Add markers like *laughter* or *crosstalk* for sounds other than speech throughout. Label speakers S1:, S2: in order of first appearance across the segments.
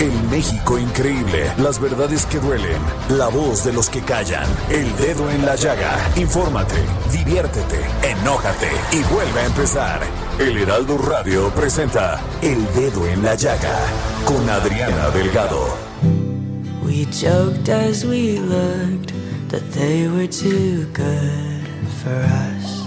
S1: El México increíble, las verdades que duelen, la voz de los que callan, el dedo en la llaga. Infórmate, diviértete, enójate y vuelve a empezar. El Heraldo Radio presenta El Dedo en la Llaga con Adriana Delgado.
S2: We joked as we looked that they were too good for us.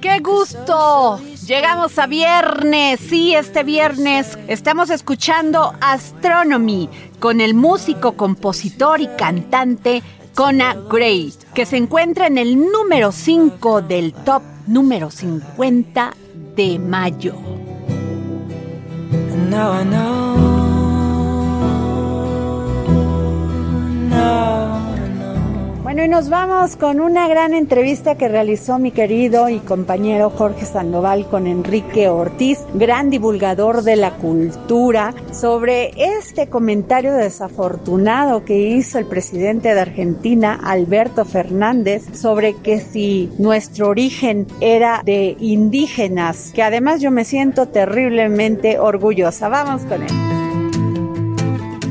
S3: ¡Qué gusto! Llegamos a viernes, sí, este viernes estamos escuchando Astronomy con el músico, compositor y cantante Kona Gray, que se encuentra en el número 5 del top número 50 de mayo.
S2: And now I
S3: Bueno, y nos vamos con una gran entrevista que realizó mi querido y compañero Jorge Sandoval con Enrique Ortiz, gran divulgador de la cultura, sobre este comentario desafortunado que hizo el presidente de Argentina, Alberto Fernández, sobre que si nuestro origen era de indígenas, que además yo me siento terriblemente orgullosa. Vamos con él.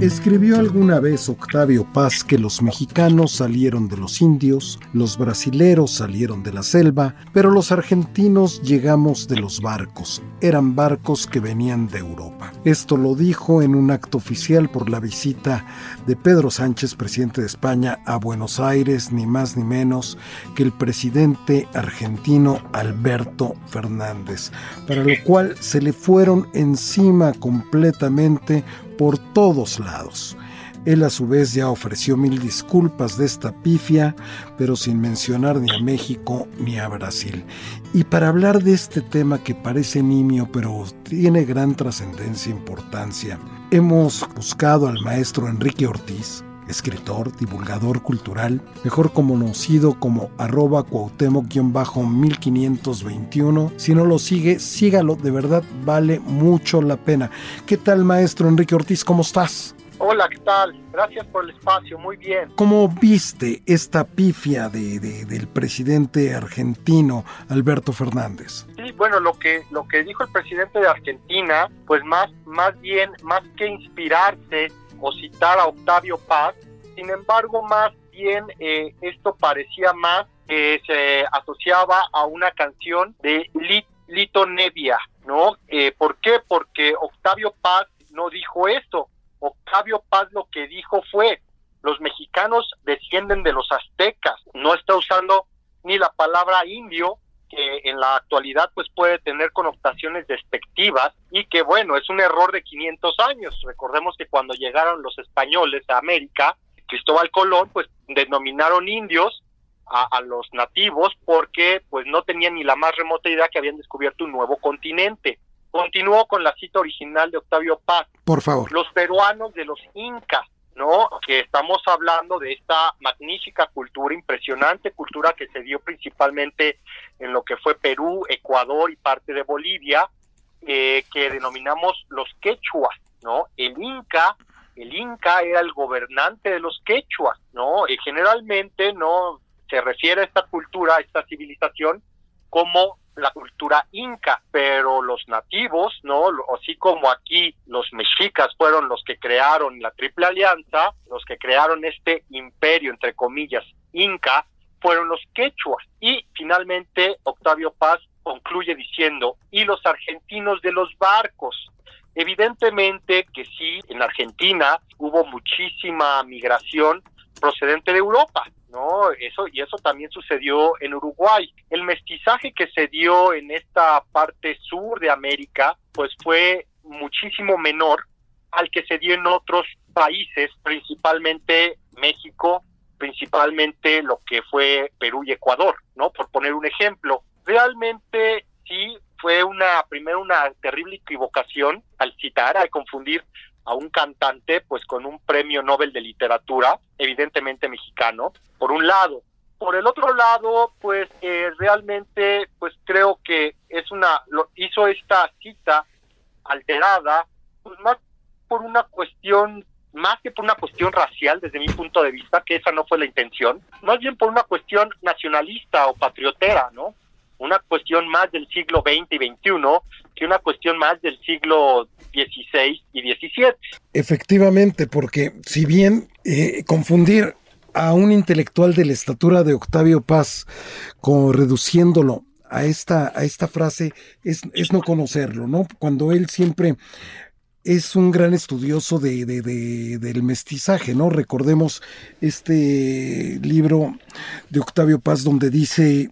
S4: Escribió alguna vez Octavio Paz que los mexicanos salieron de los indios, los brasileros salieron de la selva, pero los argentinos llegamos de los barcos. Eran barcos que venían de Europa. Esto lo dijo en un acto oficial por la visita de Pedro Sánchez, presidente de España, a Buenos Aires, ni más ni menos que el presidente argentino Alberto Fernández, para lo cual se le fueron encima completamente por todos lados. Él a su vez ya ofreció mil disculpas de esta pifia, pero sin mencionar ni a México ni a Brasil. Y para hablar de este tema que parece nimio, pero tiene gran trascendencia e importancia, hemos buscado al maestro Enrique Ortiz, escritor, divulgador cultural, mejor conocido como arroba cuauhtémoc-1521. Si no lo sigue, sígalo, de verdad vale mucho la pena. ¿Qué tal, maestro Enrique Ortiz? ¿Cómo estás?
S5: Hola, ¿qué tal? Gracias por el espacio, muy bien.
S4: ¿Cómo viste esta pifia de, de- del presidente argentino Alberto Fernández?
S5: Sí, bueno, lo que lo que dijo el presidente de Argentina, pues más más bien más que inspirarse o citar a Octavio Paz, sin embargo, más bien eh, esto parecía más que se asociaba a una canción de Li- Lito Nevia, ¿no? Eh, ¿Por qué? Porque Octavio Paz no dijo eso. Octavio Paz lo que dijo fue, los mexicanos descienden de los aztecas, no está usando ni la palabra indio, que en la actualidad pues puede tener connotaciones despectivas y que bueno, es un error de 500 años. Recordemos que cuando llegaron los españoles a América, Cristóbal Colón pues denominaron indios a, a los nativos porque pues no tenían ni la más remota idea que habían descubierto un nuevo continente. Continuó con la cita original de Octavio Paz
S4: Por favor.
S5: los peruanos de los incas, ¿no? Que estamos hablando de esta magnífica cultura, impresionante cultura que se dio principalmente en lo que fue Perú, Ecuador y parte de Bolivia, eh, que denominamos los quechuas, ¿no? El inca, el inca era el gobernante de los quechuas, ¿no? Y generalmente, ¿no? Se refiere a esta cultura, a esta civilización, como la cultura inca, pero los nativos, ¿no? Así como aquí los mexicas fueron los que crearon la Triple Alianza, los que crearon este imperio, entre comillas, inca, fueron los quechuas. Y finalmente Octavio Paz concluye diciendo, y los argentinos de los barcos. Evidentemente que sí, en Argentina hubo muchísima migración procedente de Europa, ¿no? Eso y eso también sucedió en Uruguay. El mestizaje que se dio en esta parte sur de América, pues fue muchísimo menor al que se dio en otros países, principalmente México, principalmente lo que fue Perú y Ecuador, ¿no? Por poner un ejemplo. Realmente sí fue una primero una terrible equivocación al citar, al confundir a un cantante pues con un premio Nobel de literatura, evidentemente mexicano, por un lado. Por el otro lado, pues eh, realmente pues creo que es una lo, hizo esta cita alterada pues más por una cuestión más que por una cuestión racial desde mi punto de vista, que esa no fue la intención, más bien por una cuestión nacionalista o patriotera, ¿no? Una cuestión más del siglo XX y XXI que una cuestión más del siglo XVI y XVII.
S4: Efectivamente, porque si bien eh, confundir a un intelectual de la estatura de Octavio Paz, como reduciéndolo a esta, a esta frase, es, es no conocerlo, ¿no? Cuando él siempre es un gran estudioso de, del mestizaje, ¿no? Recordemos este libro de Octavio Paz donde dice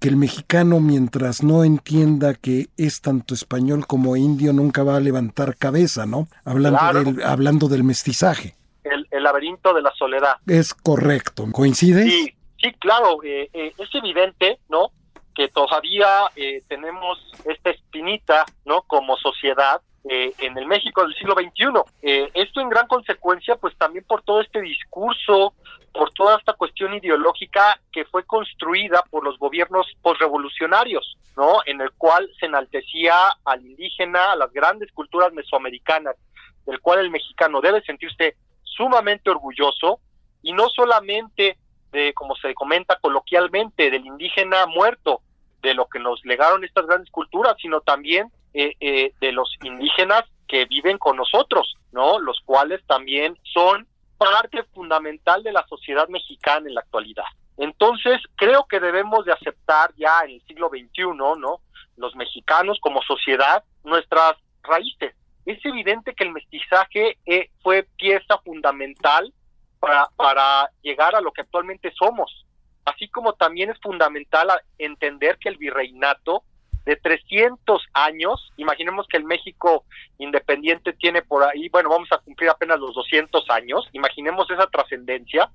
S4: que el mexicano mientras no entienda que es tanto español como indio nunca va a levantar cabeza, ¿no? Hablando, del, hablando del mestizaje.
S5: El, laberinto de la soledad.
S4: Es correcto, ¿coincide?
S5: Sí, sí, claro, eh, eh, es evidente, ¿no? Que todavía eh, tenemos esta espinita, ¿no? Como sociedad eh, en el México del siglo XXI. Eh, esto en gran consecuencia, pues también por todo este discurso, por toda esta cuestión ideológica que fue construida por los gobiernos postrevolucionarios, ¿no? En el cual se enaltecía al indígena, a las grandes culturas mesoamericanas, del cual el mexicano debe sentirse sumamente orgulloso y no solamente de, como se comenta coloquialmente, del indígena muerto, de lo que nos legaron estas grandes culturas, sino también eh, eh, de los indígenas que viven con nosotros, ¿no? Los cuales también son parte fundamental de la sociedad mexicana en la actualidad. Entonces, creo que debemos de aceptar ya en el siglo XXI, ¿no? Los mexicanos como sociedad, nuestras raíces. Es evidente que el mestizaje eh, fue pieza fundamental para, para llegar a lo que actualmente somos. Así como también es fundamental entender que el virreinato de 300 años, imaginemos que el México independiente tiene por ahí, bueno, vamos a cumplir apenas los 200 años, imaginemos esa trascendencia,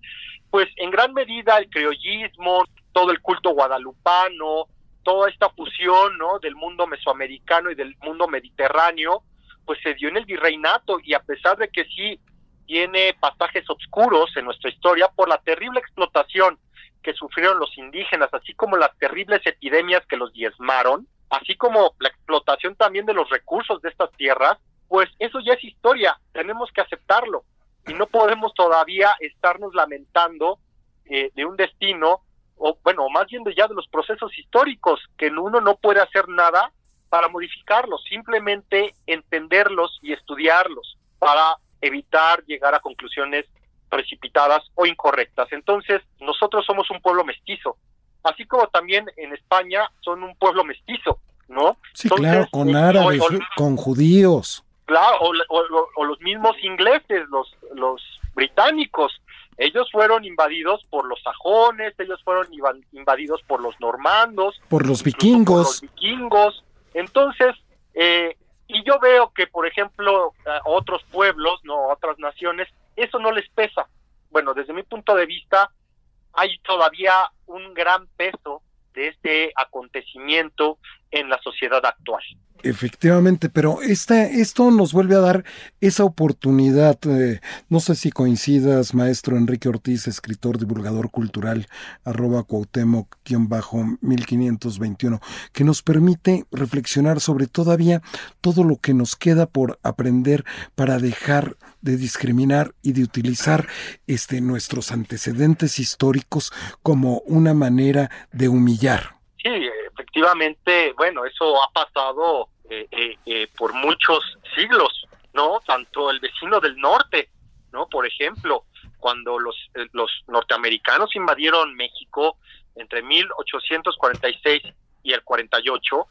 S5: pues en gran medida el criollismo, todo el culto guadalupano, toda esta fusión, ¿no? del mundo mesoamericano y del mundo mediterráneo, pues se dio en el virreinato y a pesar de que sí tiene pasajes oscuros en nuestra historia por la terrible explotación que sufrieron los indígenas, así como las terribles epidemias que los diezmaron, así como la explotación también de los recursos de estas tierras, pues eso ya es historia, tenemos que aceptarlo y no podemos todavía estarnos lamentando eh, de un destino, o bueno, más bien de ya de los procesos históricos, que uno no puede hacer nada para modificarlos, simplemente entenderlos y estudiarlos para evitar llegar a conclusiones precipitadas o incorrectas. Entonces, nosotros somos un pueblo mestizo, así como también en España son un pueblo mestizo, ¿no?
S4: Sí, claro, con árabes, con judíos.
S5: Claro, o, los mismos ingleses, los, los británicos, ellos fueron invadidos por los sajones, ellos fueron invadidos por los normandos,
S4: por los vikingos.
S5: Por los vikingos. Entonces, eh, y yo veo que, por ejemplo, otros pueblos, no otras naciones, eso no les pesa. Bueno, desde mi punto de vista, hay todavía un gran peso de este acontecimiento en la sociedad actual.
S4: Efectivamente, pero este, esto nos vuelve a dar esa oportunidad, eh, no sé si coincidas, maestro Enrique Ortiz, escritor, divulgador cultural, arroba Cuauhtémoc-1521, que nos permite reflexionar sobre todavía todo lo que nos queda por aprender para dejar de discriminar y de utilizar este, nuestros antecedentes históricos como una manera de humillar.
S5: Sí, efectivamente, bueno, eso ha pasado eh, eh, eh, por muchos siglos, ¿no? Tanto el vecino del norte, ¿no? Por ejemplo, cuando los, los norteamericanos invadieron México entre 1846 y el 48,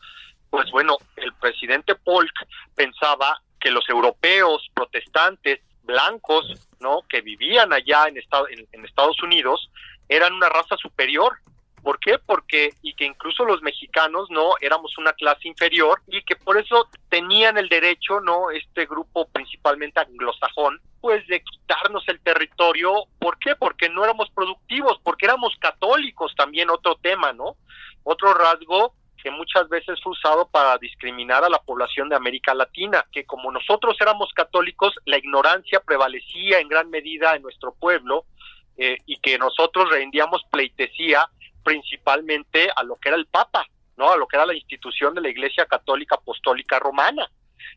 S5: pues bueno, el presidente Polk pensaba que los europeos protestantes blancos, ¿no? Que vivían allá en, en Estados Unidos eran una raza superior ¿Por qué? Porque, y que incluso los mexicanos, ¿no? Éramos una clase inferior y que por eso tenían el derecho, ¿no? Este grupo principalmente anglosajón, pues de quitarnos el territorio. ¿Por qué? Porque no éramos productivos, porque éramos católicos también, otro tema, ¿no? Otro rasgo que muchas veces fue usado para discriminar a la población de América Latina, que como nosotros éramos católicos, la ignorancia prevalecía en gran medida en nuestro pueblo eh, y que nosotros rendíamos pleitesía principalmente a lo que era el Papa, ¿no? A lo que era la institución de la Iglesia Católica Apostólica Romana.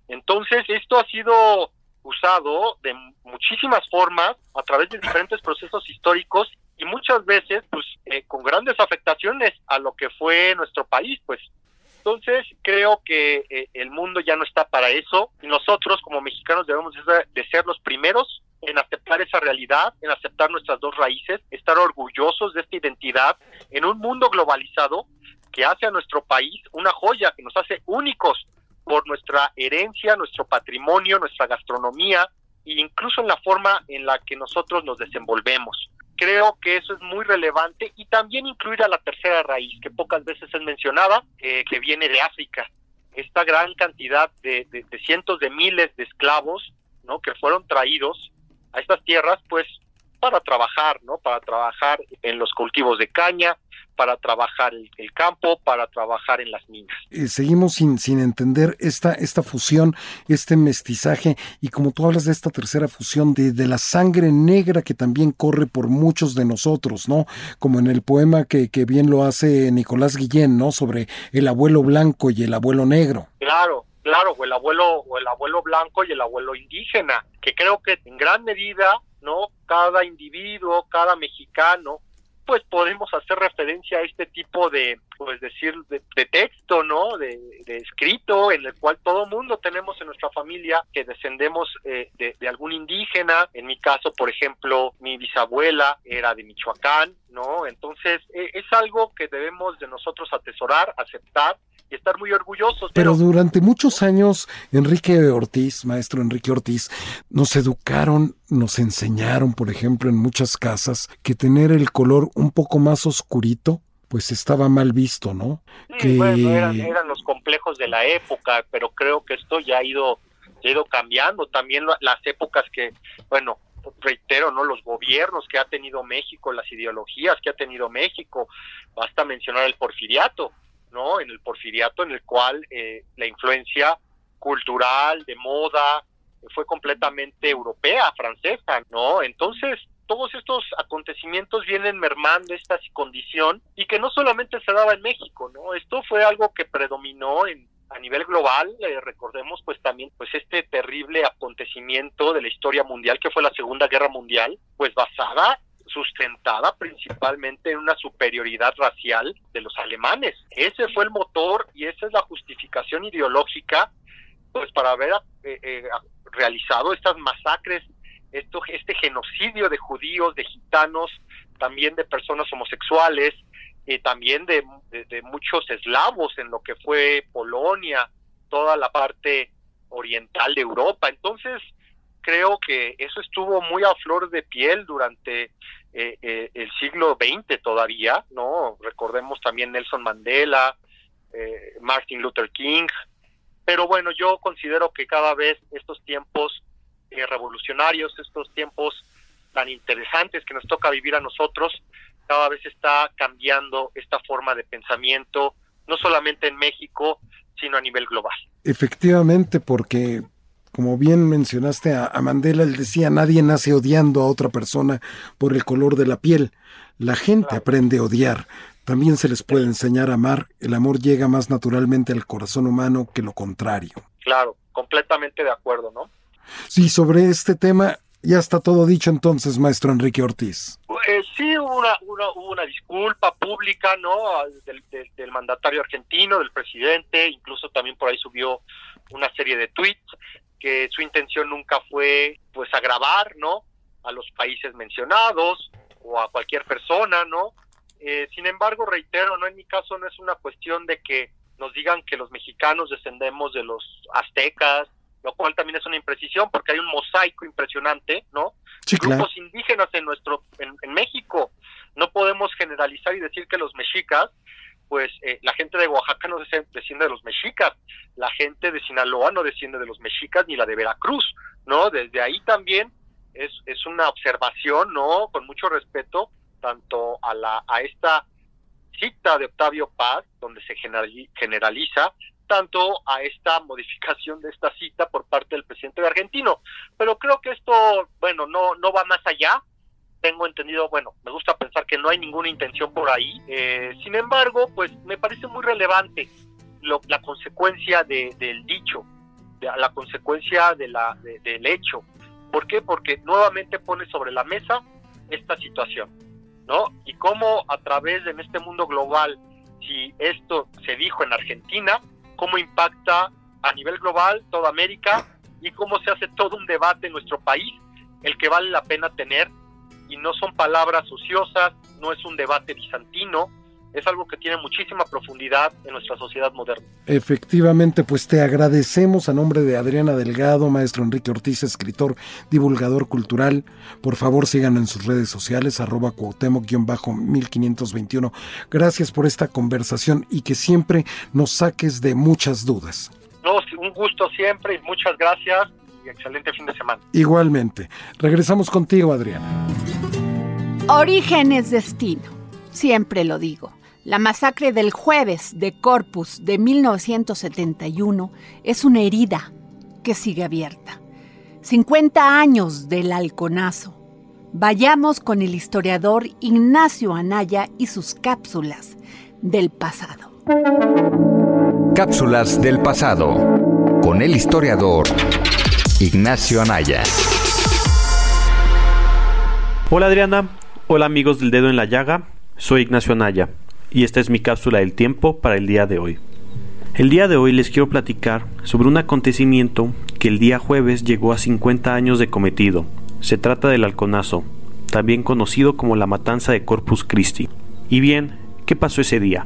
S5: Entonces, esto ha sido usado de muchísimas formas a través de diferentes procesos históricos y muchas veces pues eh, con grandes afectaciones a lo que fue nuestro país pues entonces creo que eh, el mundo ya no está para eso y nosotros como mexicanos debemos de ser los primeros en realidad, en aceptar nuestras dos raíces, estar orgullosos de esta identidad en un mundo globalizado que hace a nuestro país una joya, que nos hace únicos por nuestra herencia, nuestro patrimonio, nuestra gastronomía e incluso en la forma en la que nosotros nos desenvolvemos. Creo que eso es muy relevante y también incluir a la tercera raíz, que pocas veces es mencionada, eh, que viene de África. Esta gran cantidad de, de cientos de miles de esclavos ¿no? que fueron traídos a estas tierras, pues para trabajar, ¿no? Para trabajar en los cultivos de caña, para trabajar el, campo, para trabajar en las minas.
S4: Eh, seguimos sin, sin entender esta, esta fusión, este mestizaje, y como tú hablas de esta tercera fusión, de, de la sangre negra que también corre por muchos de nosotros, ¿no? Como en el poema que, que bien lo hace Nicolás Guillén, ¿no? Sobre el abuelo blanco y el abuelo negro.
S5: Claro, claro, o el abuelo, o el abuelo blanco y el abuelo indígena, que creo que en gran medida ¿no? Cada individuo, cada mexicano, pues podemos hacer referencia a este tipo de, pues decir, de, texto, ¿no? De, escrito en el cual todo mundo tenemos en nuestra familia que descendemos eh, de, algún indígena. En mi caso, por ejemplo, mi bisabuela era de Michoacán, ¿no? Entonces, e, es algo que debemos de nosotros atesorar, aceptar y estar muy orgullosos.
S4: Pero, durante muchos años, Enrique Ortiz, maestro Enrique Ortiz, nos educaron, nos enseñaron, por ejemplo, en muchas casas, que tener el color un poco más oscurito, pues estaba mal visto, ¿no?
S5: que... bueno, eran, los complejos de la época, pero creo que esto ya ha ido, ha ido cambiando. También las épocas que, bueno, reitero, ¿no? Los gobiernos que ha tenido México, las ideologías que ha tenido México, basta mencionar el porfiriato, ¿no? En el porfiriato en el cual eh, la influencia cultural, de moda, fue completamente europea, francesa, ¿no? Entonces, todos estos acontecimientos vienen mermando esta condición y que no solamente se daba en México, ¿no? Esto fue algo que predominó en a nivel global, eh, recordemos pues también pues este terrible acontecimiento de la historia mundial que fue la Segunda Guerra Mundial, pues basada sustentada principalmente en una superioridad racial de los alemanes. Ese fue el motor y esa es la justificación ideológica pues para haber eh, eh, realizado estas masacres, esto, este genocidio de judíos, de gitanos, también de personas homosexuales, y también de, muchos eslavos en lo que fue Polonia, toda la parte oriental de Europa. Entonces, creo que eso estuvo muy a flor de piel durante eh, eh, el siglo XX todavía, ¿no? Recordemos también Nelson Mandela, eh, Martin Luther King, pero bueno, yo considero que cada vez estos tiempos revolucionarios, estos tiempos tan interesantes que nos toca vivir a nosotros, cada vez está cambiando esta forma de pensamiento, no solamente en México, sino a nivel global.
S4: Efectivamente, porque como bien mencionaste a, Mandela, él decía, nadie nace odiando a otra persona por el color de la piel. La gente aprende a odiar. También se les puede enseñar a amar. El amor llega más naturalmente al corazón humano que lo contrario.
S5: Claro, completamente de acuerdo, ¿no?
S4: Sí, sobre este tema ya está todo dicho entonces, maestro Enrique Ortiz.
S5: Eh, sí, hubo una, una, disculpa pública, ¿no? Del, del, mandatario argentino, del presidente, incluso también por ahí subió una serie de tweets que su intención nunca fue, pues, agravar, ¿no? A los países mencionados o a cualquier persona, ¿no? Eh, sin embargo, reitero, no en mi caso no es una cuestión de que nos digan que los mexicanos descendemos de los aztecas, lo cual también es una imprecisión porque hay un mosaico impresionante, ¿no? Grupos indígenas en nuestro en, México. No podemos generalizar y decir que los mexicas, pues eh, la gente de Oaxaca no desciende de los mexicas, la gente de Sinaloa no desciende de los mexicas ni la de Veracruz, ¿no? Desde ahí también es, es una observación, ¿no? Con mucho respeto tanto a la a esta cita de Octavio Paz, donde se generaliza tanto a esta *laughs* modificación de esta cita por parte del presidente argentino. Pero creo que esto, bueno, no, no va más allá. Tengo entendido, bueno, me gusta pensar que no hay ninguna intención por ahí. Eh, sin embargo, pues me parece muy relevante la consecuencia del dicho, la consecuencia de la, del hecho. ¿Por qué? Porque nuevamente pone sobre la mesa esta situación, ¿no? Y cómo a través de este mundo global, si esto se dijo en Argentina, cómo impacta a nivel global toda América y cómo se hace todo un debate en nuestro país, el que vale la pena tener, y no son palabras ociosas, no es un debate bizantino, es algo que tiene muchísima profundidad en nuestra sociedad moderna.
S4: Efectivamente, pues te agradecemos a nombre de Adriana Delgado, maestro Enrique Ortiz, escritor, divulgador cultural. Por favor, sigan en sus redes sociales, arroba cuauhtémoc-1521. Gracias por esta conversación y que siempre nos saques de muchas dudas.
S5: No, un gusto siempre y muchas gracias y excelente fin de semana.
S4: Igualmente. Regresamos contigo, Adriana.
S3: Origen es destino, siempre lo digo. La masacre del jueves de Corpus de 1971 es una herida que sigue abierta. 50 años del halconazo. Vayamos con el historiador Ignacio Anaya y sus cápsulas del pasado.
S6: Cápsulas del pasado con el historiador Ignacio Anaya.
S7: Hola Adriana, hola amigos del dedo en la llaga, soy Ignacio Anaya y esta es mi cápsula del tiempo para el día de hoy. El día de hoy les quiero platicar sobre un acontecimiento que el día jueves llegó a 50 años de cometido. Se trata del halconazo, también conocido como la matanza de Corpus Christi. Y bien, ¿qué pasó ese día?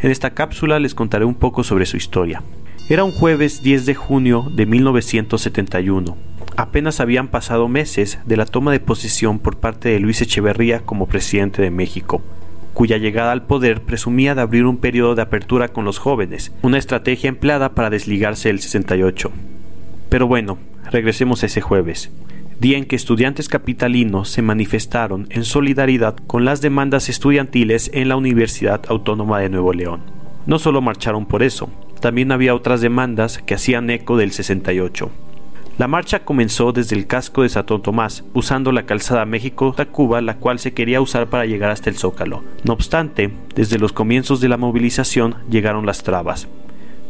S7: En esta cápsula les contaré un poco sobre su historia. Era un jueves 10 de junio de 1971. Apenas habían pasado meses de la toma de posesión por parte de Luis Echeverría como presidente de México cuya llegada al poder presumía de abrir un periodo de apertura con los jóvenes, una estrategia empleada para desligarse del 68. Pero bueno, regresemos a ese jueves, día en que estudiantes capitalinos se manifestaron en solidaridad con las demandas estudiantiles en la Universidad Autónoma de Nuevo León. No solo marcharon por eso, también había otras demandas que hacían eco del 68. La marcha comenzó desde el casco de Santo Tomás, usando la calzada México-Tacuba, la cual se quería usar para llegar hasta el Zócalo. No obstante, desde los comienzos de la movilización llegaron las trabas.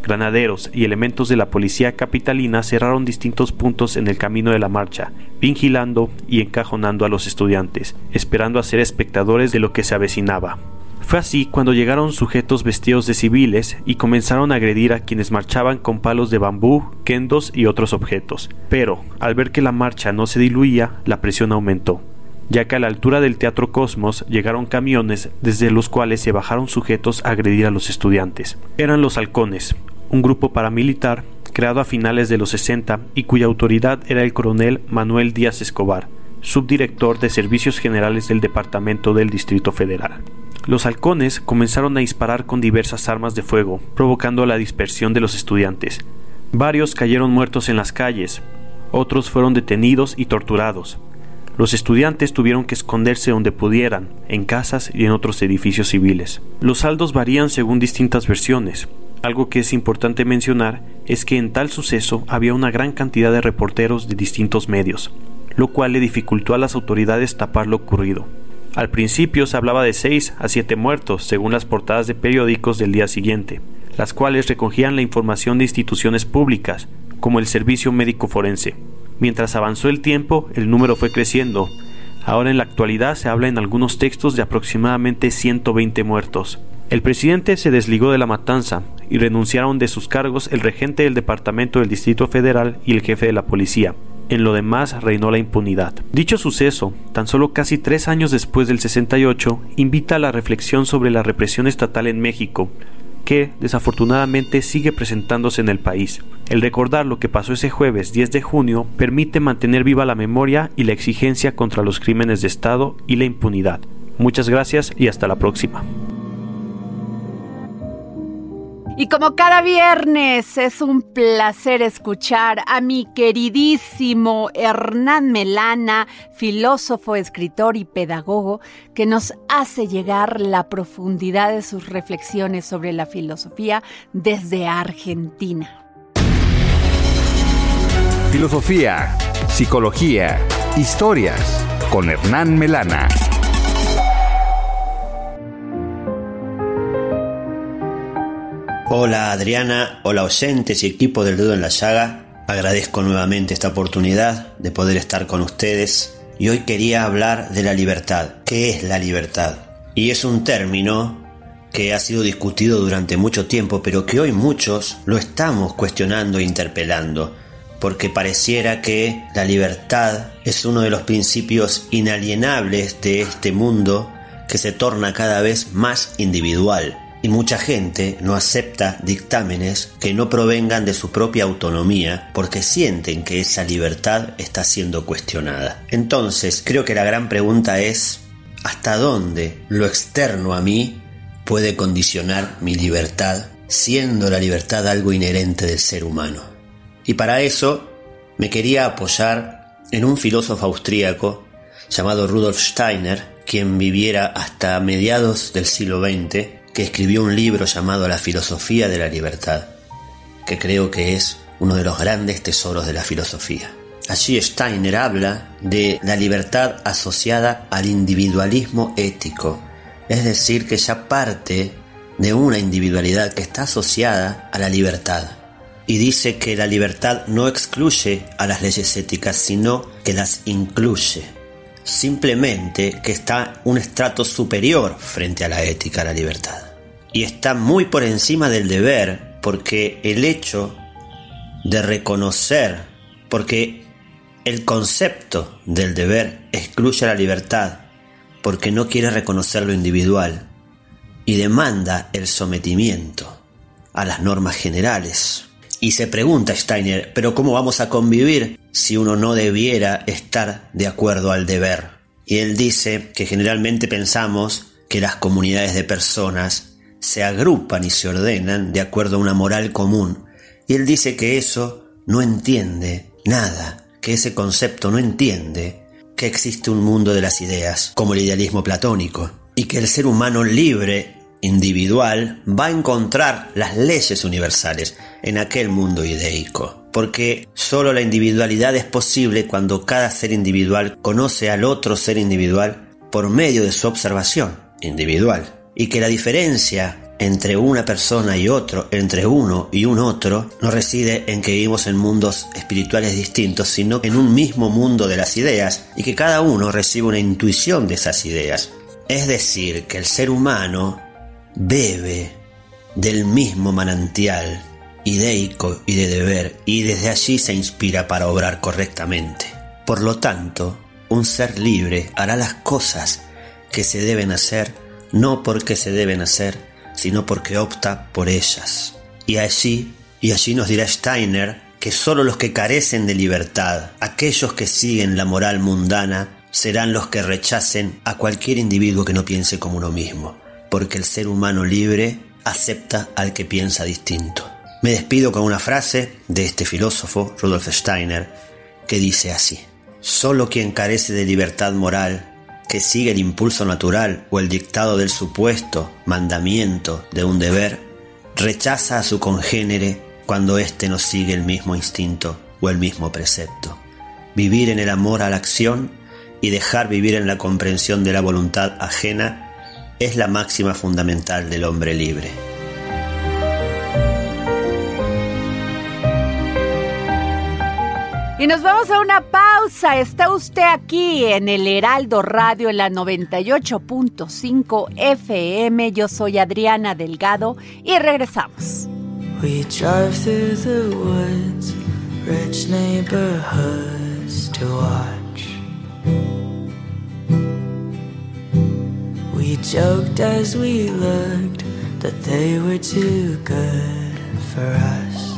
S7: Granaderos y elementos de la policía capitalina cerraron distintos puntos en el camino de la marcha, vigilando y encajonando a los estudiantes, esperando a ser espectadores de lo que se avecinaba. Fue así cuando llegaron sujetos vestidos de civiles y comenzaron a agredir a quienes marchaban con palos de bambú, kendos y otros objetos. Pero, al ver que la marcha no se diluía, la presión aumentó ya que a la altura del Teatro Cosmos llegaron camiones desde los cuales se bajaron sujetos a agredir a los estudiantes. Eran los halcones, un grupo paramilitar creado a finales de los 60 y cuya autoridad era el coronel Manuel Díaz Escobar, subdirector de Servicios Generales del Departamento del Distrito Federal. Los halcones comenzaron a disparar con diversas armas de fuego, provocando la dispersión de los estudiantes. Varios cayeron muertos en las calles, otros fueron detenidos y torturados. Los estudiantes tuvieron que esconderse donde pudieran, en casas y en otros edificios civiles. Los saldos varían según distintas versiones. Algo que es importante mencionar es que en tal suceso había una gran cantidad de reporteros de distintos medios, lo cual le dificultó a las autoridades tapar lo ocurrido. Al principio se hablaba de 6 a 7 muertos, según las portadas de periódicos del día siguiente, las cuales recogían la información de instituciones públicas, como el Servicio Médico Forense. Mientras avanzó el tiempo, el número fue creciendo. Ahora en la actualidad se habla en algunos textos de aproximadamente 120 muertos. El presidente se desligó de la matanza y renunciaron de sus cargos el regente del Departamento del Distrito Federal y el jefe de la policía. En lo demás reinó la impunidad. Dicho suceso, tan solo casi tres años después del 68, invita a la reflexión sobre la represión estatal en México, que desafortunadamente sigue presentándose en el país. El recordar lo que pasó ese jueves 10 de junio permite mantener viva la memoria y la exigencia contra los crímenes de Estado y la impunidad. Muchas gracias y hasta la próxima.
S3: Y como cada viernes es un placer escuchar a mi queridísimo Hernán Melana, filósofo, escritor y pedagogo, que nos hace llegar la profundidad de sus reflexiones sobre la filosofía desde Argentina.
S6: Filosofía, psicología, historias con Hernán Melana.
S8: Hola Adriana, hola oyentes y equipo del Dedo en la Llaga. Agradezco nuevamente esta oportunidad de poder estar con ustedes y hoy quería hablar de la libertad. ¿Qué es la libertad? Y es un término que ha sido discutido durante mucho tiempo, pero que hoy muchos lo estamos cuestionando e interpelando, porque pareciera que la libertad es uno de los principios inalienables de este mundo que se torna cada vez más individual y mucha gente no acepta dictámenes que no provengan de su propia autonomía porque sienten que esa libertad está siendo cuestionada. Entonces, creo que la gran pregunta es, ¿hasta dónde lo externo a mí puede condicionar mi libertad, siendo la libertad algo inherente del ser humano? Y para eso me quería apoyar en un filósofo austríaco llamado Rudolf Steiner, quien viviera hasta mediados del siglo XX que escribió un libro llamado La filosofía de la libertad, que creo que es uno de los grandes tesoros de la filosofía. Allí Steiner habla de la libertad asociada al individualismo ético, es decir, que ya parte de una individualidad que está asociada a la libertad. Y dice que la libertad no excluye a las leyes éticas, sino que las incluye. Simplemente que está un estrato superior frente a la ética, a la libertad y está muy por encima del deber porque el hecho de reconocer, porque el concepto del deber excluye la libertad porque no quiere reconocer lo individual y demanda el sometimiento a las normas generales. Y se pregunta Steiner, pero ¿cómo vamos a convivir si uno no debiera estar de acuerdo al deber? Y él dice que generalmente pensamos que las comunidades de personas se agrupan y se ordenan de acuerdo a una moral común. Y él dice que eso no entiende nada, que ese concepto no entiende que existe un mundo de las ideas, como el idealismo platónico, y que el ser humano libre, individual, va a encontrar las leyes universales en aquel mundo ideico. Porque solo la individualidad es posible cuando cada ser individual conoce al otro ser individual por medio de su observación individual y que la diferencia entre una persona y otro, entre uno y un otro, no reside en que vivimos en mundos espirituales distintos, sino en un mismo mundo de las ideas y que cada uno recibe una intuición de esas ideas. Es decir, que el ser humano bebe del mismo manantial ideico y de deber y desde allí se inspira para obrar correctamente. Por lo tanto, un ser libre hará las cosas que se deben hacer no porque se deben hacer, sino porque opta por ellas. Y allí, y allí nos dirá Steiner, que sólo los que carecen de libertad, aquellos que siguen la moral mundana, serán los que rechacen a cualquier individuo que no piense como uno mismo, porque el ser humano libre acepta al que piensa distinto. Me despido con una frase de este filósofo, Rudolf Steiner, que dice así, Solo quien carece de libertad moral que sigue el impulso natural o el dictado del supuesto mandamiento de un deber, rechaza a su congénere cuando éste no sigue el mismo instinto o el mismo precepto. Vivir en el amor a la acción y dejar vivir en la comprensión de la voluntad ajena es la máxima fundamental del hombre libre.
S3: Y nos vamos a una pausa. Está usted aquí en el Heraldo Radio en la 98.5 FM. Yo soy Adriana Delgado y regresamos.
S2: We drive through the woods, rich neighborhood. to watch. We joked as we looked that they were too good for us.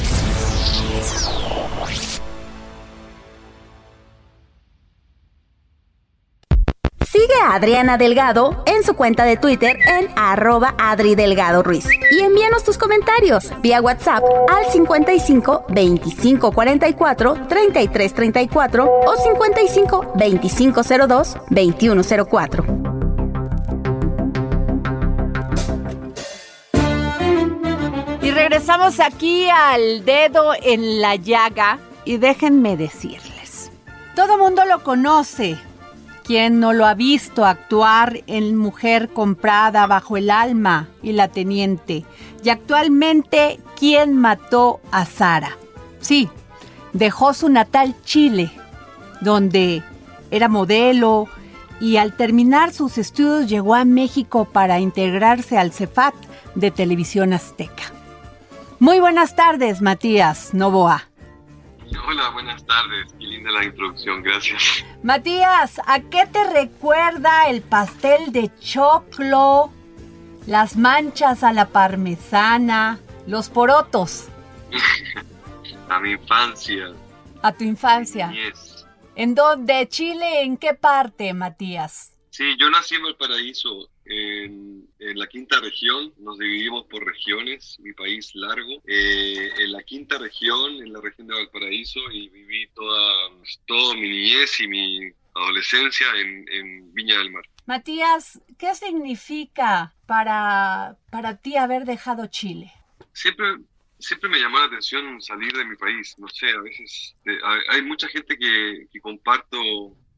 S9: Adriana Delgado en su cuenta de Twitter en arroba Adri Delgado Ruiz. Y envíanos tus comentarios vía WhatsApp al 55 25 44 33 34 o 55 25 02 21 04.
S3: Y regresamos aquí al dedo en la llaga y déjenme decirles, todo mundo lo conoce. ¿Quién no lo ha visto actuar en Mujer comprada bajo el alma y la teniente? Y actualmente, ¿quién mató a Sara? Sí, dejó su natal Chile, donde era modelo y al terminar sus estudios llegó a México para integrarse al CEFAT de Televisión Azteca. Muy buenas tardes, Matías Novoa.
S10: Hola, buenas tardes. Qué linda la introducción, gracias.
S3: Matías, ¿a qué te recuerda el pastel de choclo, las manchas a la parmesana, los porotos? *laughs*
S10: a mi infancia.
S3: A tu infancia.
S10: Yes.
S3: ¿En dónde? ¿Chile? ¿En qué parte, Matías?
S10: Sí, yo nací en Valparaíso, en, la quinta región, nos dividimos por regiones, mi país largo, eh, en la quinta región, en la región de Valparaíso, y viví toda, toda mi niñez y mi adolescencia en, en Viña del Mar.
S3: Matías, ¿qué significa para, para ti haber dejado Chile?
S10: Siempre, siempre me llamó la atención salir de mi país, no sé, a veces eh, hay mucha gente que, que comparto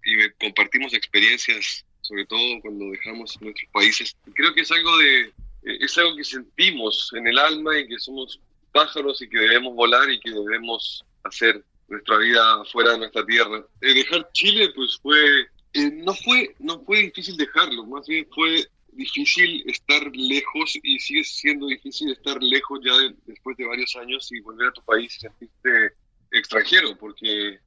S10: y compartimos experiencias sobre todo cuando dejamos nuestros países. Creo que es algo de es algo que sentimos en el alma y que somos pájaros y que debemos volar y que debemos hacer nuestra vida fuera de nuestra tierra. Eh, dejar Chile pues fue eh, no fue no fue difícil dejarlo, más bien fue difícil estar lejos y sigue siendo difícil estar lejos ya de, después de varios años y volver a tu país y sentirte extranjero porque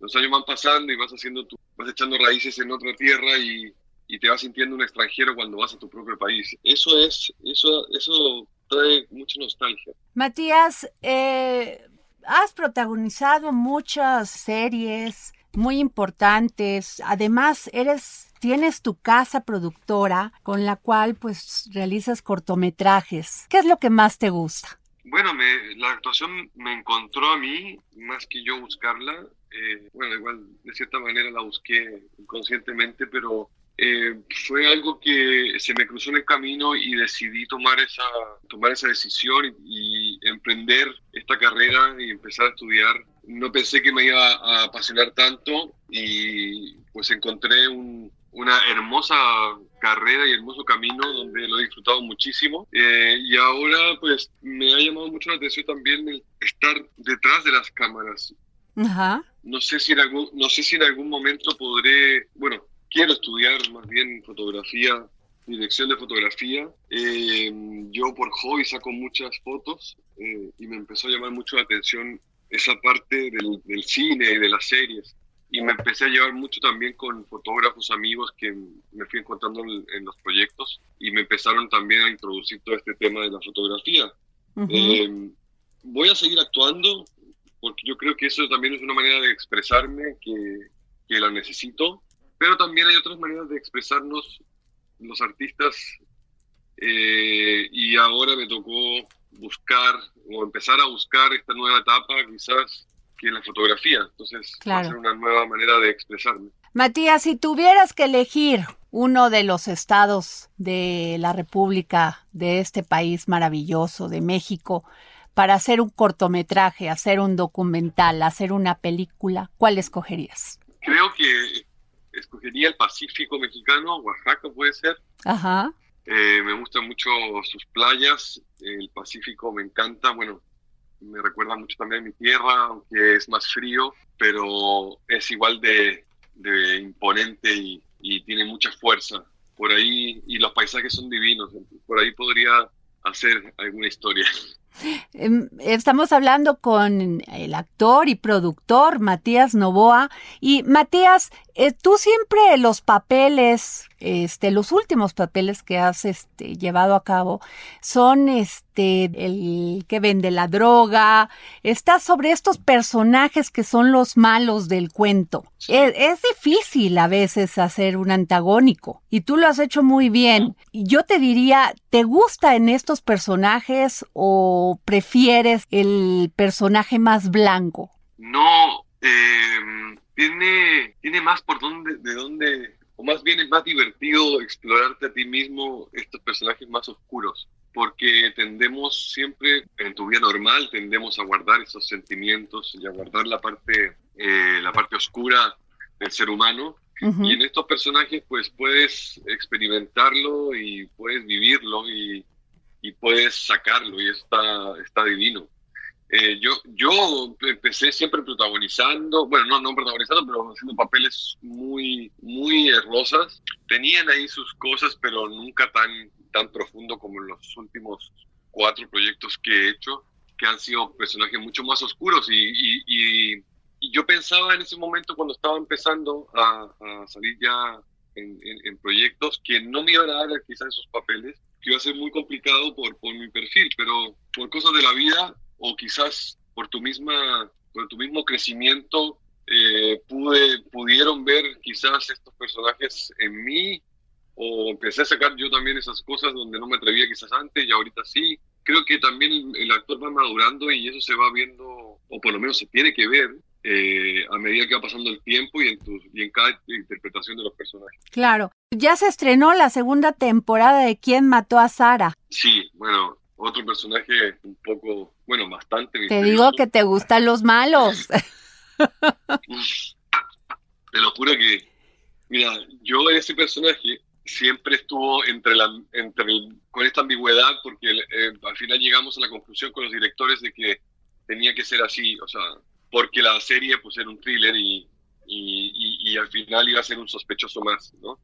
S10: los años van pasando y vas haciendo tu, vas echando raíces en otra tierra y, y te vas sintiendo un extranjero cuando vas a tu propio país. Eso es, eso, eso trae mucha nostalgia.
S3: Matías, eh, has protagonizado muchas series muy importantes. Además, eres tienes tu casa productora con la cual pues realizas cortometrajes. ¿Qué es lo que más te gusta?
S10: Bueno, me, la actuación me encontró a mí más que yo buscarla. Eh, bueno, igual de cierta manera la busqué inconscientemente, pero eh, fue algo que se me cruzó en el camino y decidí tomar esa, tomar esa decisión y, y, emprender esta carrera y empezar a estudiar. No pensé que me iba a apasionar tanto y pues encontré un, una hermosa carrera y hermoso camino donde lo he disfrutado muchísimo eh, y ahora pues me ha llamado mucho la atención también el estar detrás de las cámaras.
S3: Ajá.
S10: No sé si en algún, no sé si en algún momento podré, bueno, quiero estudiar más bien fotografía, dirección de fotografía. Eh, yo por hobby saco muchas fotos eh, y me empezó a llamar mucho la atención esa parte del, del, cine y de las series. Y me empecé a llevar mucho también con fotógrafos amigos que me fui encontrando en, en los proyectos y me empezaron también a introducir todo este tema de la fotografía. Uh -huh. eh, voy a seguir actuando porque yo creo que eso también es una manera de expresarme que, que la necesito pero también hay otras maneras de expresarnos los artistas eh, y ahora me tocó buscar o empezar a buscar esta nueva etapa quizás que es la fotografía, entonces
S3: claro.
S10: va a ser una nueva manera de expresarme.
S3: Matías, si tuvieras que elegir uno de los estados de la República, de este país maravilloso, de México, para hacer un cortometraje, hacer un documental, hacer una película, ¿cuál escogerías?
S10: Creo que escogería el Pacífico mexicano, Oaxaca puede ser.
S3: Ajá.
S10: Eh, me gustan mucho sus playas, el Pacífico me encanta, bueno, me recuerda mucho también a mi tierra, aunque es más frío, pero es igual de, imponente y, y, tiene mucha fuerza. Por ahí, y los paisajes son divinos, por ahí podría hacer alguna historia.
S3: Em, estamos hablando con el actor y productor Matías Novoa. Y Matías, eh, tú siempre los papeles, este, los últimos papeles que has este, llevado a cabo son este, el que vende la droga. Estás sobre estos personajes que son los malos del cuento. Es, es, difícil a veces hacer un antagónico y tú lo has hecho muy bien. Yo te diría, ¿te gusta en estos personajes o prefieres el personaje más blanco?
S10: No, eh, tiene, tiene más por dónde, de dónde, o más bien es más divertido explorarte a ti mismo estos personajes más oscuros, porque tendemos siempre, en tu vida normal, tendemos a guardar esos sentimientos y a guardar la parte, eh, la parte oscura del ser humano. Y en estos personajes, pues puedes experimentarlo y puedes vivirlo y, y puedes sacarlo y está, está divino. Eh, yo, yo empecé siempre protagonizando, bueno, no, no protagonizando, pero haciendo papeles muy, muy rosas. Tenían ahí sus cosas, pero nunca tan, tan profundo como en los últimos cuatro proyectos que he hecho, que han sido personajes mucho más oscuros. Y, y, yo pensaba en ese momento, cuando estaba empezando a, salir ya en, en, proyectos, que no me iban a dar quizás esos papeles, que iba a ser muy complicado por, por mi perfil, pero por cosas de la vida o quizás por tu misma por tu mismo crecimiento eh, pude pudieron ver quizás estos personajes en mí o empecé a sacar yo también esas cosas donde no me atrevía quizás antes y ahorita sí creo que también el, actor va madurando y eso se va viendo o por lo menos se tiene que ver eh, a medida que va pasando el tiempo y en, tu, y en cada interpretación de los personajes.
S3: Claro. Ya se estrenó la segunda temporada de ¿Quién mató a Sara?
S10: Sí, bueno, otro personaje un poco, bueno, bastante.
S3: Te digo que te gustan los malos. *laughs*
S10: te lo juro que, mira, yo ese personaje siempre estuvo entre la, entre con esta ambigüedad porque eh, al final llegamos a la conclusión con los directores de que tenía que ser así, o sea, porque la serie pues era un thriller y, y, al final iba a ser un sospechoso más, ¿no?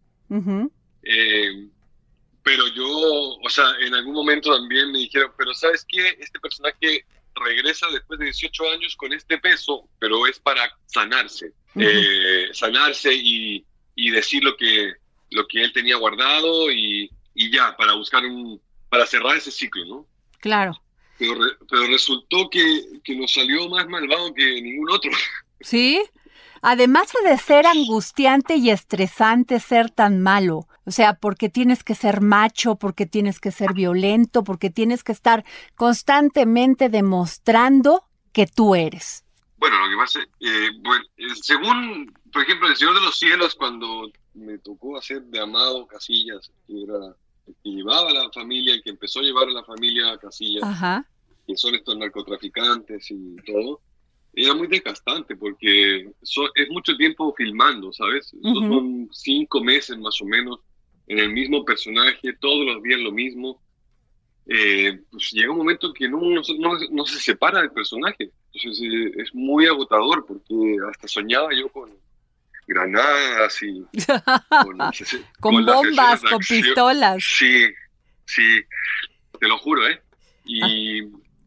S10: Pero yo, o sea, en algún momento también me dijeron, pero ¿sabes qué? Este personaje regresa después de 18 años con este peso, pero es para sanarse, eh, sanarse y, y, decir lo que, lo que él tenía guardado y, y, ya, para buscar un, para cerrar ese ciclo, ¿no?
S3: Claro.
S10: Pero, pero resultó que, que nos salió más malvado que ningún otro. *laughs*
S3: ¿Sí? Además de ser angustiante y estresante ser tan malo, o sea, porque tienes que ser macho, porque tienes que ser violento, porque tienes que estar constantemente demostrando que tú eres.
S10: Bueno, lo que pasa, eh, bueno, eh, según, por ejemplo, El Señor de los Cielos, cuando me tocó hacer de Amado Casillas, que era el que llevaba a la familia, el que empezó a llevar a la familia a Casillas, que son estos narcotraficantes y todo, era muy desgastante porque es mucho tiempo filmando, ¿sabes? Son cinco meses más o menos en el mismo personaje, todos los días lo mismo. Eh, pues llega un momento que no, no, se separa del personaje. Entonces eh, es muy agotador porque hasta soñaba yo con granadas y
S3: con, *laughs* bombas, con pistolas.
S10: Sí, sí, te lo juro, ¿eh? Y,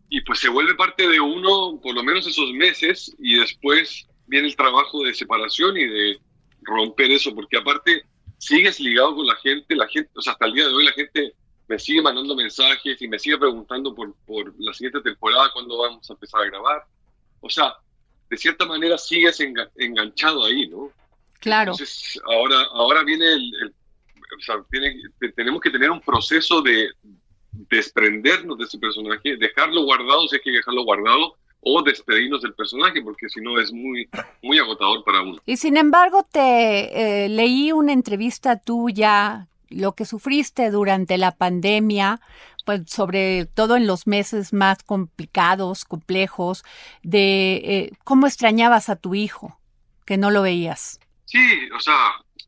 S10: y pues se vuelve parte de uno por lo menos esos meses y después viene el trabajo de separación y de romper eso, porque aparte sigues ligado con la gente, la gente, o sea, hasta el día de hoy la gente me sigue mandando mensajes y me sigue preguntando por, por la siguiente temporada, cuándo vamos a empezar a grabar. O sea, de cierta manera sigues enganchado ahí, ¿no?
S3: Claro.
S10: Entonces, ahora, ahora viene el, o sea, tiene, tenemos que tener un proceso de desprendernos de ese personaje, dejarlo guardado si hay que dejarlo guardado, o despedirnos del personaje, porque si no es muy, muy agotador para uno.
S3: Y sin embargo, te eh, leí una entrevista tuya, lo que sufriste durante la pandemia, pues sobre todo en los meses más complicados, complejos, de eh, cómo extrañabas a tu hijo, que no lo veías.
S10: Sí, o sea,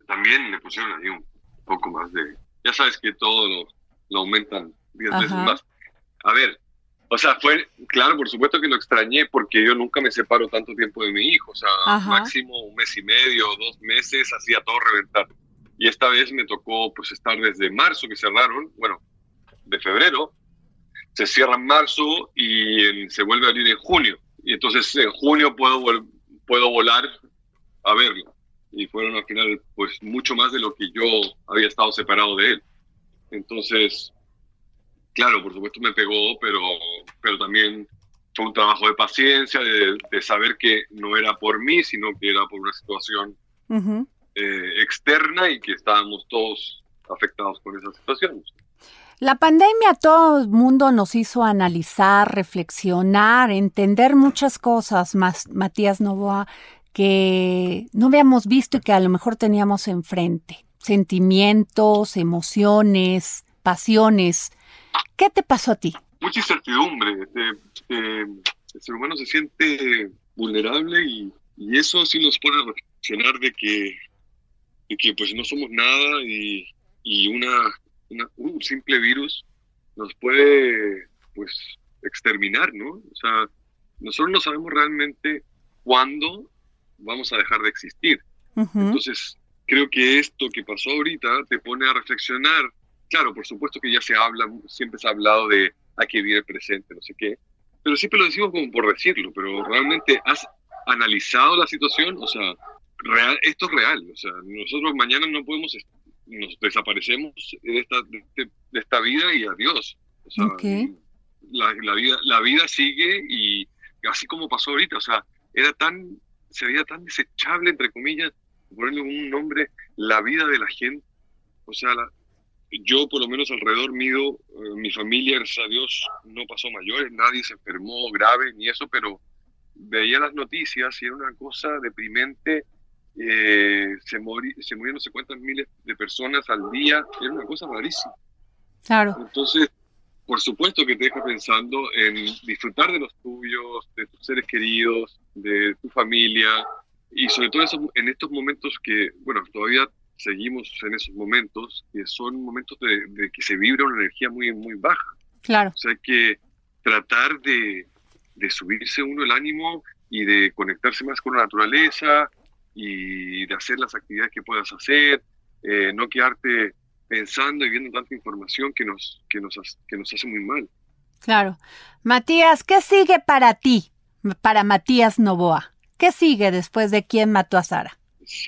S10: también le pusieron ahí un poco más de, ya sabes que todo lo, lo aumentan diez veces más. A ver, o sea, fue, claro, por supuesto que lo extrañé porque yo nunca me separo tanto tiempo de mi hijo, o sea, máximo un mes y medio, dos meses, hacía todo reventar. Y esta vez me tocó pues estar desde marzo que cerraron, bueno, de febrero, se cierra en marzo y se vuelve a abrir en junio. Y entonces en junio puedo, puedo volar a verlo. Y fueron al final pues mucho más de lo que yo había estado separado de él. Entonces, claro, por supuesto me pegó, pero, pero también fue un trabajo de paciencia, de, saber que no era por mí, sino que era por una situación eh, externa y que estábamos todos afectados por esa situación.
S3: La pandemia a todo el mundo nos hizo analizar, reflexionar, entender muchas cosas, más Matías Novoa, que no habíamos visto y que a lo mejor teníamos enfrente. Sentimientos, emociones, pasiones. ¿Qué te pasó a ti?
S10: Mucha incertidumbre. el ser humano se siente vulnerable y, eso sí nos pone a reflexionar de que, que pues no somos nada y, una, un simple virus nos puede pues exterminar, ¿no? O sea, nosotros no sabemos realmente cuándo vamos a dejar de existir. Entonces, creo que esto que pasó ahorita te pone a reflexionar claro, por supuesto que ya se habla, siempre se ha hablado de hay que vivir el presente, no sé qué, pero siempre lo decimos como por decirlo, pero realmente has analizado la situación, o sea, real, esto es real, o sea, nosotros mañana no podemos, nos desaparecemos de esta, de, esta vida y adiós. O sea, la, vida, la vida sigue y así como pasó ahorita, o sea, era tan, se veía tan desechable, entre comillas, ponerle un nombre, la vida de la gente, o sea, la, yo por lo menos alrededor mío, eh, mi familia, gracias a Dios, no pasó mayores, nadie se enfermó grave ni eso, pero veía las noticias y era una cosa deprimente. Eh, se, morí, se murieron no sé cuántas miles de personas al día, era una cosa rarísima.
S3: Claro.
S10: Entonces, por supuesto que te deja pensando en disfrutar de los tuyos, de tus seres queridos, de tu familia, y sobre todo en estos momentos que, bueno, todavía seguimos en esos momentos, que son momentos de, que se vibra una energía muy, muy baja.
S3: Claro.
S10: O sea, hay que tratar de, subirse uno el ánimo y de conectarse más con la naturaleza y de hacer las actividades que puedas hacer, eh, no quedarte pensando y viendo tanta información que nos, que, nos, que nos hace muy mal.
S3: Claro. Matías, ¿qué sigue para ti, para Matías Novoa? ¿Qué sigue después de quién mató a Sara?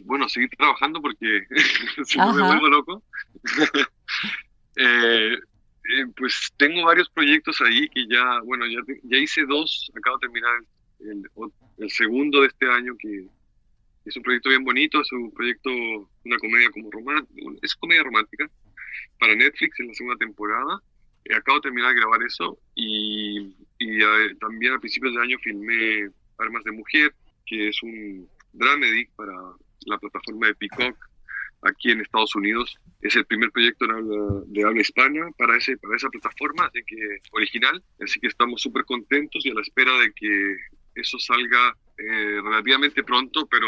S10: Bueno, seguir trabajando porque *laughs* si no me vuelvo loco. *laughs* Eh, eh, pues tengo varios proyectos ahí que ya, bueno, ya, ya hice dos, acabo de terminar el, segundo de este año que es un proyecto bien bonito, es un proyecto, una comedia como romántica, es comedia romántica para Netflix en la segunda temporada. Eh, acabo de terminar de grabar eso y, y también a principios de año filmé Armas de Mujer, que es un dramedy para la plataforma de Peacock aquí en Estados Unidos. Es el primer proyecto de habla hispana para, ese, para esa plataforma, así que original. Así que estamos súper contentos y a la espera de que eso salga eh, relativamente pronto, pero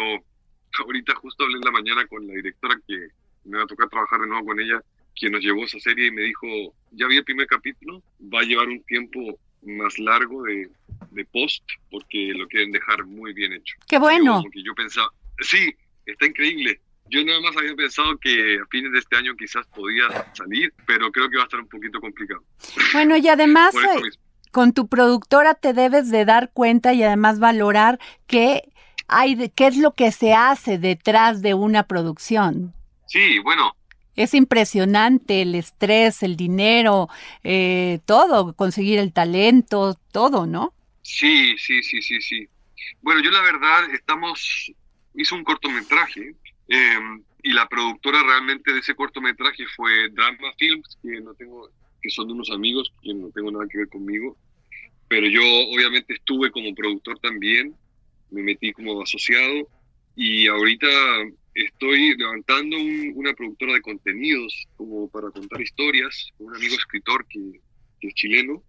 S10: ahorita justo hablé en la mañana con la directora que me va a tocar trabajar de nuevo con ella, quien nos llevó esa serie y me dijo, ya vi el primer capítulo, va a llevar un tiempo más largo de, de post porque lo quieren dejar muy bien hecho.
S3: Qué bueno.
S10: Porque yo pensaba, sí, está increíble. Yo nada más había pensado que a fines de este año quizás podía salir, pero creo que va a estar un poquito complicado.
S3: Bueno, y además eh, con tu productora te debes de dar cuenta y además valorar qué hay, qué es lo que se hace detrás de una producción.
S10: Sí, bueno.
S3: Es impresionante el estrés, el dinero, eh, todo, conseguir el talento, todo, ¿no?
S10: Sí, sí, sí, sí, sí. Bueno, yo la verdad estamos hizo un cortometraje em, y la productora realmente de ese cortometraje fue Drama Films, que no tengo, que son de unos amigos que no tengo nada que ver conmigo, pero yo obviamente estuve como productor también, me metí como asociado y ahorita estoy levantando una productora de contenidos como para contar historias, un amigo escritor que, que es chileno.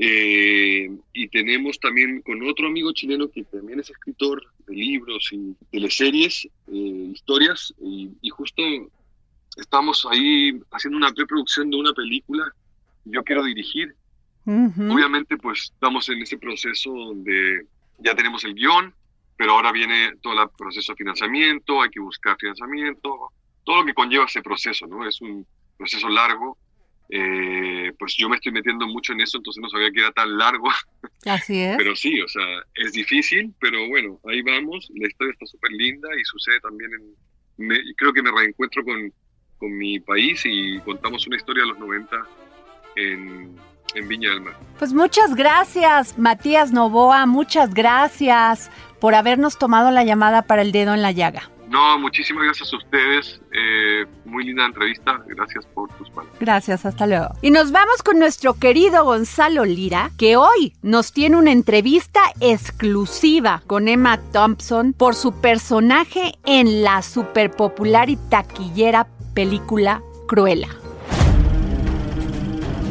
S10: Eh, y tenemos también con otro amigo chileno que también es escritor de libros y teleseries, eh, historias, y, justo estamos ahí haciendo una preproducción de una película que yo quiero dirigir. Obviamente pues estamos en ese proceso donde ya tenemos el guion, pero ahora viene todo el proceso de financiamiento, hay que buscar financiamiento, todo lo que conlleva ese proceso, ¿no? Es un proceso largo eh, pues yo me estoy metiendo mucho en eso, entonces no sabía que era tan largo. *laughs*
S3: Así es.
S10: pero sí, o sea, es difícil, pero bueno, ahí vamos. La historia está súper linda y sucede también en... creo que me reencuentro con, con mi país y contamos una historia de los 90 en, en Viña del Mar.
S3: Pues muchas gracias, Matías Novoa, muchas gracias por habernos tomado la llamada para el dedo en la llaga.
S10: No, muchísimas gracias a ustedes. Eh, muy linda entrevista. Gracias por tus palabras.
S3: Gracias, hasta luego. Y nos vamos con nuestro querido Gonzalo Lira, que hoy nos tiene una entrevista exclusiva con Emma Thompson por su personaje en la superpopular y taquillera película Cruella.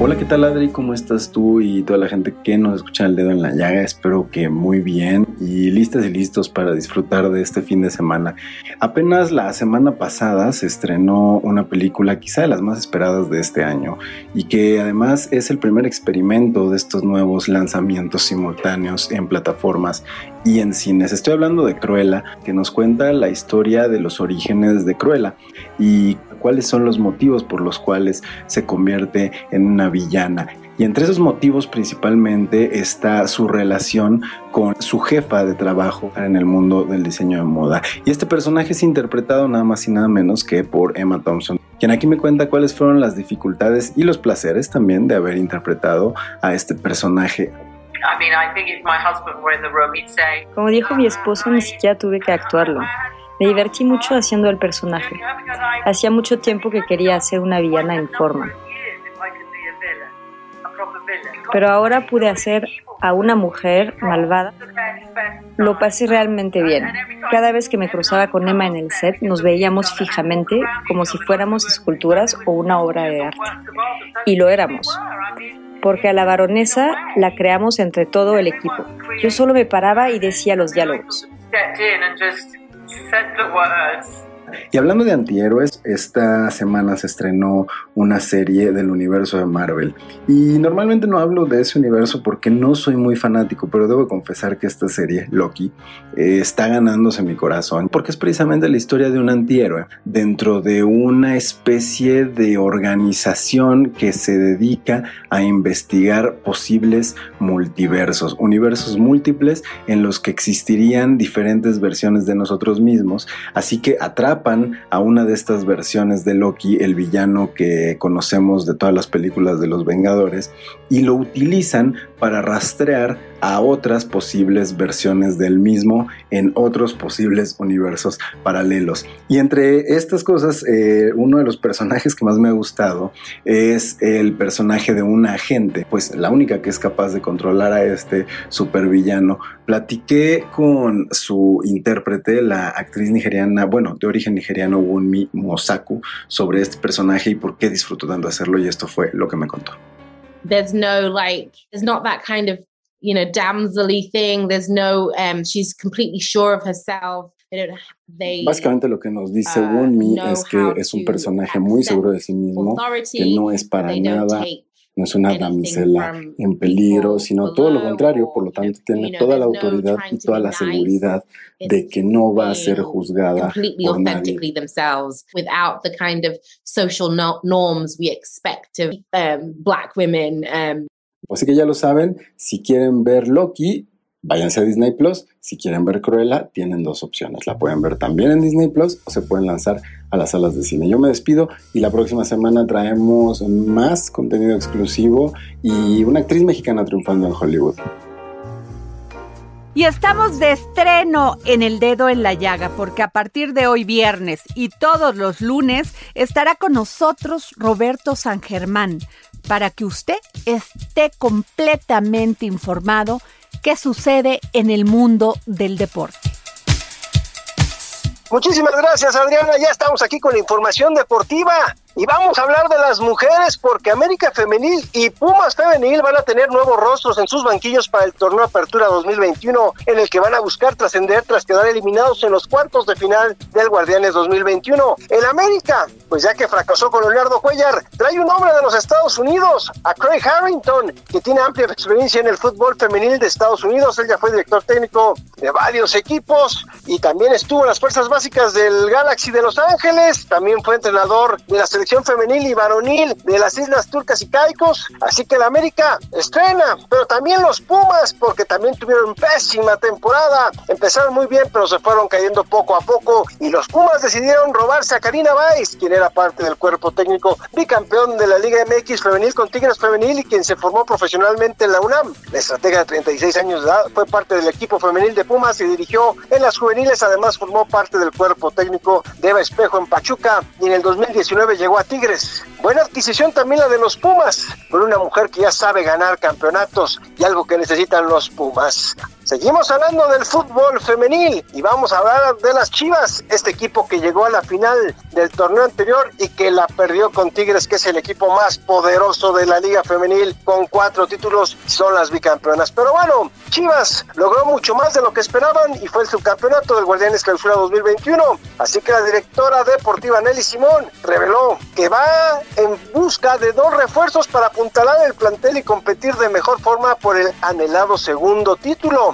S11: Hola, ¿qué tal Adri? ¿Cómo estás tú y toda la gente que nos escucha el dedo en la llaga? Espero que muy bien y listas y listos para disfrutar de este fin de semana. Apenas la semana pasada se estrenó una película quizá de las más esperadas de este año y que además es el primer experimento de estos nuevos lanzamientos simultáneos en plataformas y en cines. Estoy hablando de Cruella, que nos cuenta la historia de los orígenes de Cruella y cuáles son los motivos por los cuales se convierte en una villana. Y entre esos motivos principalmente está su relación con su jefa de trabajo en el mundo del diseño de moda. Y este personaje es interpretado nada más y nada menos que por Emma Thompson, quien aquí me cuenta cuáles fueron las dificultades y los placeres también de haber interpretado a este personaje.
S12: Como dijo mi esposo, ni siquiera tuve que actuarlo. Me divertí mucho haciendo el personaje. Hacía mucho tiempo que quería hacer una villana en forma. Pero ahora pude hacer a una mujer malvada. Lo pasé realmente bien. Cada vez que me cruzaba con Emma en el set, nos veíamos fijamente como si fuéramos esculturas o una obra de arte. Y lo éramos. Porque a la baronesa la creamos entre todo el equipo. Yo solo me paraba y decía los diálogos. said the words.
S11: Y hablando de antihéroes, esta semana se estrenó una serie del universo de Marvel. Y normalmente no hablo de ese universo porque no soy muy fanático, pero debo confesar que esta serie, Loki, eh, está ganándose mi corazón porque es precisamente la historia de un antihéroe dentro de una especie de organización que se dedica a investigar posibles multiversos, universos múltiples en los que existirían diferentes versiones de nosotros mismos. Así que atrapa a una de estas versiones de Loki, el villano que conocemos de todas las películas de los Vengadores, y lo utilizan para rastrear a otras posibles versiones del mismo en otros posibles universos paralelos. Y entre estas cosas, eh, uno de los personajes que más me ha gustado es el personaje de una agente, pues la única que es capaz de controlar a este supervillano. Platiqué con su intérprete, la actriz nigeriana, bueno, de origen nigeriano, Wunmi Mosaku, sobre este personaje y por qué disfruto tanto hacerlo y esto fue lo que me contó.
S13: There's no like, there's not that kind of you know, damselly thing. There's no, um, she's completely sure of herself.
S11: Básicamente lo que nos dice uh, Wunmi es que es un personaje muy seguro de sí mismo, que no es para nada, no es una damisela en peligro, sino todo lo contrario, por lo tanto tiene toda la autoridad y toda la seguridad de que no va a ser juzgada por nadie.
S13: without the kind of social norms we expect of um, black women um,
S11: Así que ya lo saben, si quieren ver Loki, váyanse a Disney Plus. Si quieren ver Cruella, tienen dos opciones. La pueden ver también en Disney Plus o se pueden lanzar a las salas de cine. Yo me despido y la próxima semana traemos más contenido exclusivo y una actriz mexicana triunfando en Hollywood.
S3: Y estamos de estreno en El Dedo en la Llaga, porque a partir de hoy viernes y todos los lunes estará con nosotros Roberto San Germán para que usted esté completamente informado qué sucede en el mundo del deporte.
S14: Muchísimas gracias Adriana, ya estamos aquí con la información deportiva. Y vamos a hablar de las mujeres porque América Femenil y Pumas Femenil van a tener nuevos rostros en sus banquillos para el torneo Apertura 2021, en el que van a buscar trascender tras quedar eliminados en los cuartos de final del Guardianes 2021. El América, pues ya que fracasó con Leonardo Cuellar, trae un hombre de los Estados Unidos, a Craig Harrington, que tiene amplia experiencia en el fútbol femenil de Estados Unidos. Él ya fue director técnico de varios equipos y también estuvo en las fuerzas básicas del Galaxy de Los Ángeles. También fue entrenador de la selección femenil y varonil de las Islas Turcas y Caicos. Así que la América estrena, pero también los Pumas, porque también tuvieron pésima temporada. Empezaron muy bien, pero se fueron cayendo poco a poco. Y los Pumas decidieron robarse a Karina Weiss, quien era parte del cuerpo técnico bicampeón de la Liga MX femenil con Tigres femenil y quien se formó profesionalmente en la UNAM. La estratega de 36 años de edad fue parte del equipo femenil de Pumas y dirigió en las juveniles. Además, formó parte del cuerpo técnico de Eva Espejo en Pachuca y en el 2019 llegó a Tigres. Buena adquisición también la de los Pumas, por una mujer que ya sabe ganar campeonatos y algo que necesitan los Pumas. Seguimos hablando del fútbol femenil y vamos a hablar de las Chivas, este equipo que llegó a la final del torneo anterior y que la perdió con Tigres, que es el equipo más poderoso de la liga femenil con cuatro títulos, son las bicampeonas. Pero bueno, Chivas logró mucho más de lo que esperaban y fue el subcampeonato del Guardianes Clausura 2021. Así que la directora deportiva Nelly Simón reveló que va en busca de dos refuerzos para apuntalar el plantel y competir de mejor forma por el anhelado segundo título.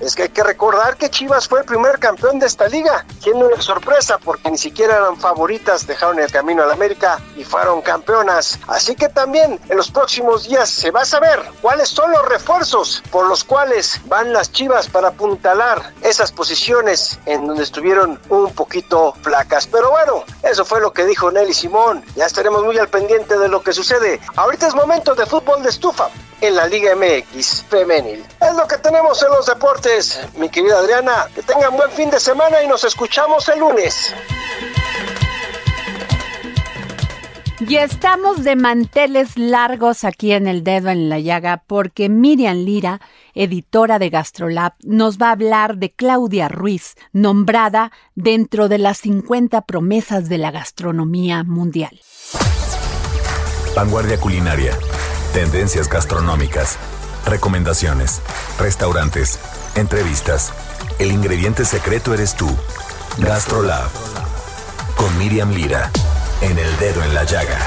S14: Es que hay que recordar que Chivas fue el primer campeón de esta liga, siendo una sorpresa porque ni siquiera eran favoritas, dejaron el camino a la América y fueron campeonas. Así que también en los próximos días se va a saber cuáles son los refuerzos por los cuales van las Chivas para apuntalar esas posiciones en donde estuvieron un poquito flacas. Pero bueno, eso fue lo que dijo Nelly Simón. Ya estaremos muy al pendiente de lo que sucede. Ahorita es momento de fútbol de estufa en la Liga MX femenil. Es lo que tenemos en los deportes, mi querida Adriana. Que tengan buen fin de semana y nos escuchamos el lunes.
S3: Y estamos de manteles largos aquí en el dedo en la llaga porque Miriam Lira, editora de Gastrolab, nos va a hablar de Claudia Ruiz, nombrada dentro de las 50 promesas de la gastronomía mundial.
S1: Vanguardia culinaria Tendencias gastronómicas, recomendaciones, restaurantes, entrevistas. El ingrediente secreto eres tú. GastroLab. Con Miriam Lira. En el dedo en la llaga.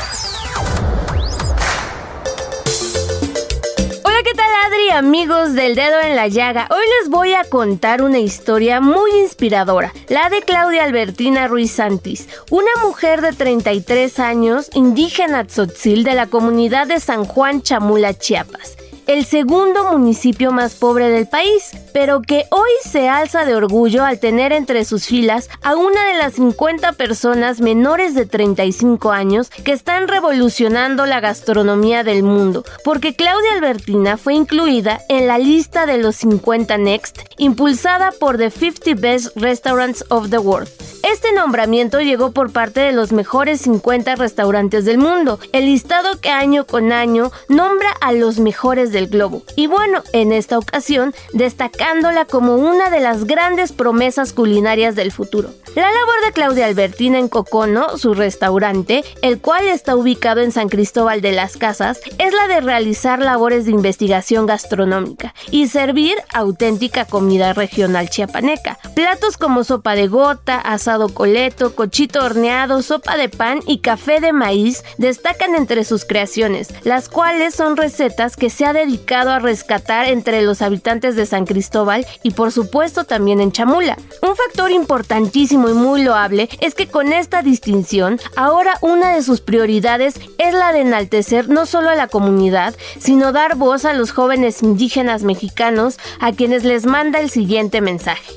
S15: Hola, ¿qué tal Adri, amigos del dedo en la llaga? Hoy les voy a contar una historia muy inspiradora, la de Claudia Albertina Ruiz Santis, una mujer de 33 años, indígena tzotzil de la comunidad de San Juan Chamula, Chiapas el segundo municipio más pobre del país, pero que hoy se alza de orgullo al tener entre sus filas a una de las 50 personas menores de 35 años que están revolucionando la gastronomía del mundo, porque Claudia Albertina fue incluida en la lista de los 50 Next, impulsada por The 50 Best Restaurants of the World. Este nombramiento llegó por parte de los mejores 50 restaurantes del mundo, el listado que año con año nombra a los mejores del globo. Y bueno, en esta ocasión, destacándola como una de las grandes promesas culinarias del futuro. La labor de Claudia Albertina en Cocono, su restaurante, el cual está ubicado en San Cristóbal de las Casas, es la de realizar labores de investigación gastronómica y servir auténtica comida regional chiapaneca. Platos como sopa de gota, asado coleto, cochito horneado, sopa de pan y café de maíz destacan entre sus creaciones, las cuales son recetas que se ha dedicado a rescatar entre los habitantes de San Cristóbal y por supuesto también en Chamula. Un factor importantísimo y muy loable es que con esta distinción, ahora una de sus prioridades es la de enaltecer no solo a la comunidad, sino dar voz a los jóvenes indígenas mexicanos a quienes les manda el siguiente mensaje.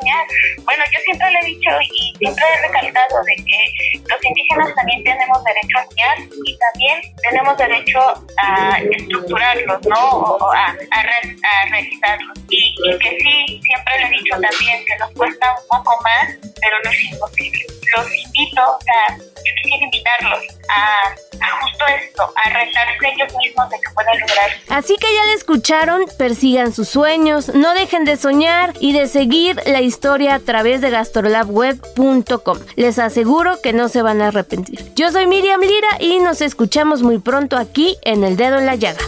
S16: Enseñar. Bueno, yo siempre le he dicho y siempre he recalcado de que los indígenas también tenemos derecho a enseñar y también tenemos derecho a estructurarlos, ¿no? O a, a, realizarlos. Y, y que sí, siempre le he dicho también que nos cuesta un poco más pero no es imposible. los invito, o sea, yo quisiera invitarlos a, justo esto, a retarse ellos mismos de que pueden lograr.
S15: Así que ya le escucharon, persigan sus sueños, no dejen de soñar y de seguir la historia a través de gastrolabweb.com. Les aseguro que no se van a arrepentir. Yo soy Miriam Lira y nos escuchamos muy pronto aquí en El Dedo en la Llaga.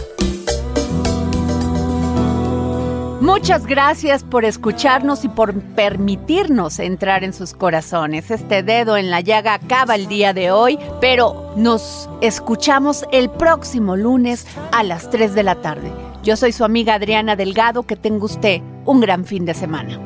S3: Muchas gracias por escucharnos y por permitirnos entrar en sus corazones. Este dedo en la llaga acaba el día de hoy, pero nos escuchamos el próximo lunes a las 3 de la tarde. Yo soy su amiga Adriana Delgado, que tenga usted un gran fin de semana.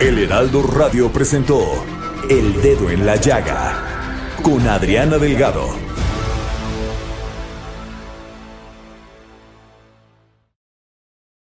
S1: El Heraldo Radio presentó el Dedo en la Llaga con Adriana Delgado.